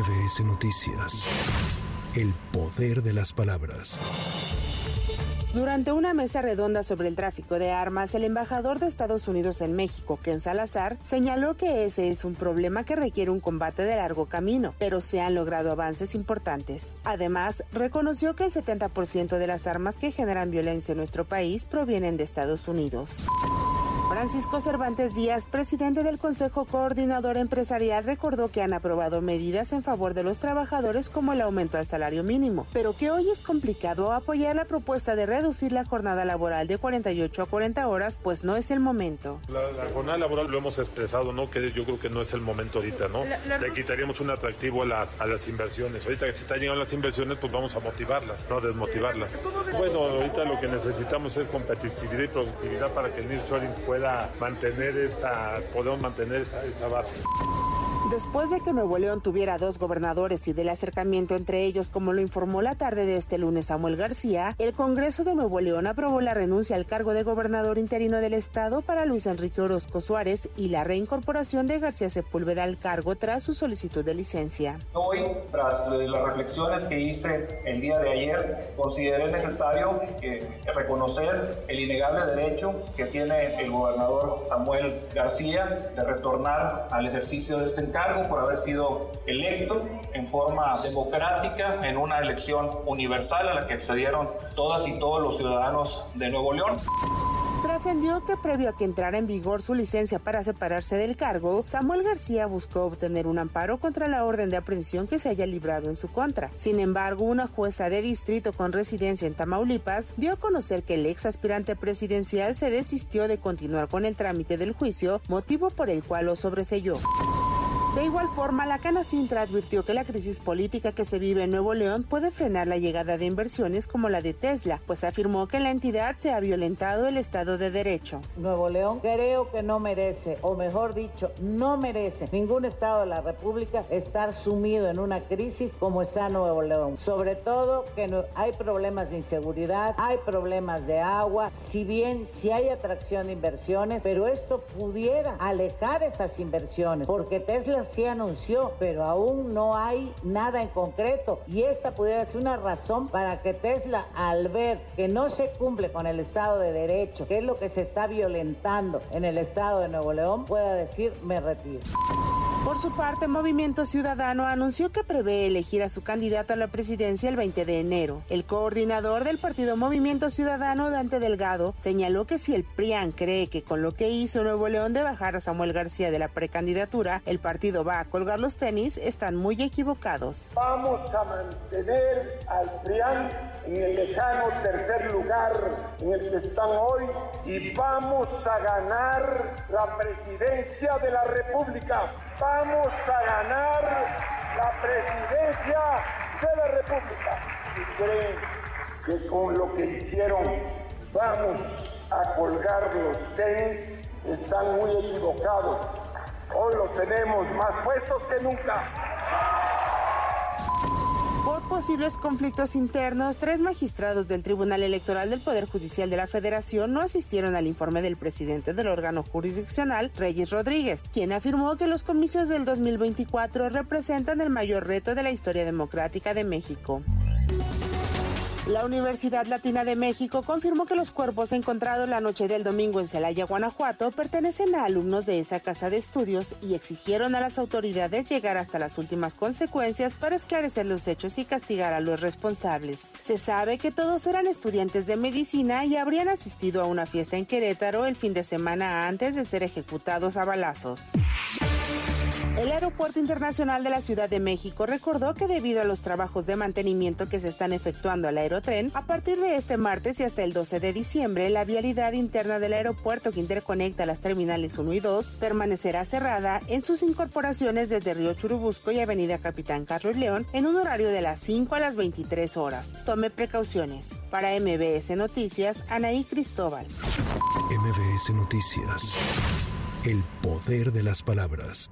MBS Noticias. El poder de las palabras. Durante una mesa redonda sobre el tráfico de armas, el embajador de Estados Unidos en México, Ken Salazar, señaló que ese es un problema que requiere un combate de largo camino, pero se han logrado avances importantes. Además, reconoció que el 70% de las armas que generan violencia en nuestro país provienen de Estados Unidos. Francisco Cervantes Díaz, presidente del Consejo Coordinador Empresarial, recordó que han aprobado medidas en favor de los trabajadores como el aumento al salario mínimo, pero que hoy es complicado apoyar la propuesta de reducir la jornada laboral de 48 a 40 horas, pues no es el momento. La, jornada laboral lo hemos expresado, ¿no? Que yo creo que no es el momento ahorita, ¿no? Le quitaríamos un atractivo a las, a las inversiones. Ahorita que se están llegando las inversiones, pues vamos a motivarlas, no desmotivarlas. Bueno, ahorita lo que necesitamos es competitividad y productividad para que el nearshoring pueda mantener esta, podemos mantener esta base. Después de que Nuevo León tuviera dos gobernadores y del acercamiento entre ellos, como lo informó la tarde de este lunes Samuel García, el Congreso de Nuevo León aprobó la renuncia al cargo de gobernador interino del estado para Luis Enrique Orozco Suárez y la reincorporación de García Sepúlveda al cargo tras su solicitud de licencia. Hoy, tras eh, las reflexiones que hice el día de ayer, consideré necesario reconocer el innegable derecho que tiene el gobernador Samuel García de retornar al ejercicio de este encargo por haber sido electo en forma democrática en una elección universal a la que accedieron todas y todos los ciudadanos de Nuevo León. Trascendió que previo a que entrara en vigor su licencia para separarse del cargo, Samuel García buscó obtener un amparo contra la orden de aprehensión que se haya librado en su contra. Sin embargo, una jueza de distrito con residencia en Tamaulipas dio a conocer que el ex aspirante presidencial se desistió de continuar con el trámite del juicio, motivo por el cual lo sobreselló. De igual forma, la Cana Sintra advirtió que la crisis política que se vive en Nuevo León puede frenar la llegada de inversiones como la de Tesla, pues afirmó que en la entidad se ha violentado el Estado de Derecho. Nuevo León creo que no merece, o mejor dicho, no merece ningún Estado de la República estar sumido en una crisis como está Nuevo León. Sobre todo que no, hay problemas de inseguridad, hay problemas de agua, si bien si hay atracción de inversiones, pero esto pudiera alejar esas inversiones, porque Tesla sí anunció, pero aún no hay nada en concreto. Y esta pudiera ser una razón para que Tesla, al ver que no se cumple con el Estado de Derecho, que es lo que se está violentando en el Estado de Nuevo León, pueda decir me retiro. Por su parte, Movimiento Ciudadano anunció que prevé elegir a su candidato a la presidencia el 20 de enero. El coordinador del partido Movimiento Ciudadano, Dante Delgado, señaló que si el PRIAN cree que con lo que hizo Nuevo León de bajar a Samuel García de la precandidatura, el partido va a colgar los tenis, están muy equivocados. Vamos a mantener al PRIAN en el lejano tercer lugar en el que están hoy y vamos a ganar la presidencia de la República vamos a ganar la presidencia de la República. Si creen que con lo que hicieron vamos a colgar los tenis, están muy equivocados. Hoy los tenemos más puestos que nunca. Posibles conflictos internos, tres magistrados del Tribunal Electoral del Poder Judicial de la Federación no asistieron al informe del presidente del órgano jurisdiccional, Reyes Rodríguez, quien afirmó que los comicios del 2024 representan el mayor reto de la historia democrática de México. La Universidad Latina de México confirmó que los cuerpos encontrados la noche del domingo en Celaya, Guanajuato, pertenecen a alumnos de esa casa de estudios y exigieron a las autoridades llegar hasta las últimas consecuencias para esclarecer los hechos y castigar a los responsables. Se sabe que todos eran estudiantes de medicina y habrían asistido a una fiesta en Querétaro el fin de semana antes de ser ejecutados a balazos. El Aeropuerto Internacional de la Ciudad de México recordó que debido a los trabajos de mantenimiento que se están efectuando al aerotren, a partir de este martes y hasta el 12 de diciembre, la vialidad interna del aeropuerto que interconecta las terminales 1 y 2 permanecerá cerrada en sus incorporaciones desde Río Churubusco y Avenida Capitán Carlos León en un horario de las 5 a las 23 horas. Tome precauciones. Para MBS Noticias, Anaí Cristóbal. MBS Noticias. El poder de las palabras.